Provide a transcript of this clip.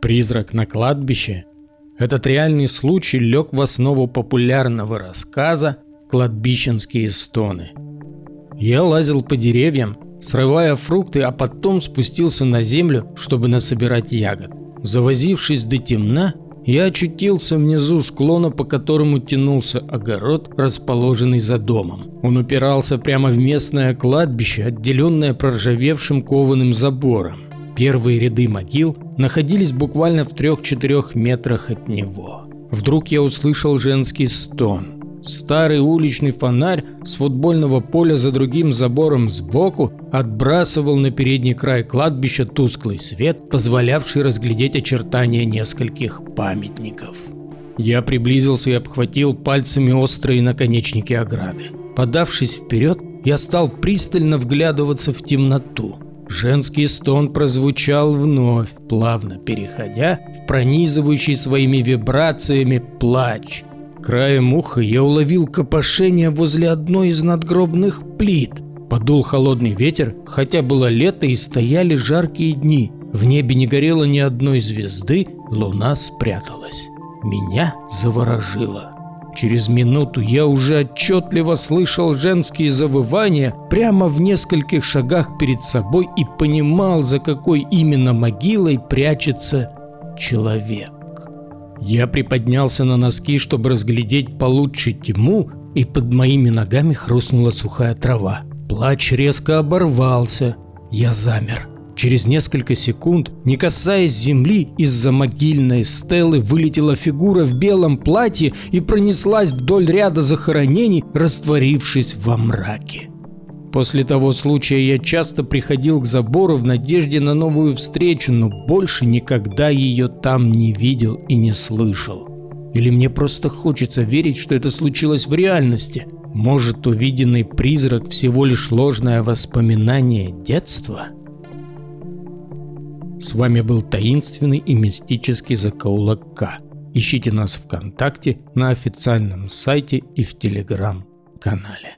Призрак на кладбище. Этот реальный случай лег в основу популярного рассказа «Кладбищенские стоны». Я лазил по деревьям, срывая фрукты, а потом спустился на землю, чтобы насобирать ягод. Завозившись до темна, я очутился внизу склона, по которому тянулся огород, расположенный за домом. Он упирался прямо в местное кладбище, отделенное проржавевшим кованым забором. Первые ряды могил находились буквально в трех-четырех метрах от него. Вдруг я услышал женский стон. Старый уличный фонарь с футбольного поля за другим забором сбоку отбрасывал на передний край кладбища тусклый свет, позволявший разглядеть очертания нескольких памятников. Я приблизился и обхватил пальцами острые наконечники ограды. Подавшись вперед, я стал пристально вглядываться в темноту. Женский стон прозвучал вновь, плавно переходя в пронизывающий своими вибрациями плач – Краем уха я уловил копошение возле одной из надгробных плит. Подул холодный ветер, хотя было лето и стояли жаркие дни. В небе не горело ни одной звезды, луна спряталась. Меня заворожило. Через минуту я уже отчетливо слышал женские завывания прямо в нескольких шагах перед собой и понимал, за какой именно могилой прячется человек. Я приподнялся на носки, чтобы разглядеть получше тьму, и под моими ногами хрустнула сухая трава. Плач резко оборвался. Я замер. Через несколько секунд, не касаясь земли, из-за могильной стелы вылетела фигура в белом платье и пронеслась вдоль ряда захоронений, растворившись во мраке. После того случая я часто приходил к забору в надежде на новую встречу, но больше никогда ее там не видел и не слышал. Или мне просто хочется верить, что это случилось в реальности? Может, увиденный призрак всего лишь ложное воспоминание детства? С вами был таинственный и мистический закоулок К. Ищите нас ВКонтакте, на официальном сайте и в Телеграм-канале.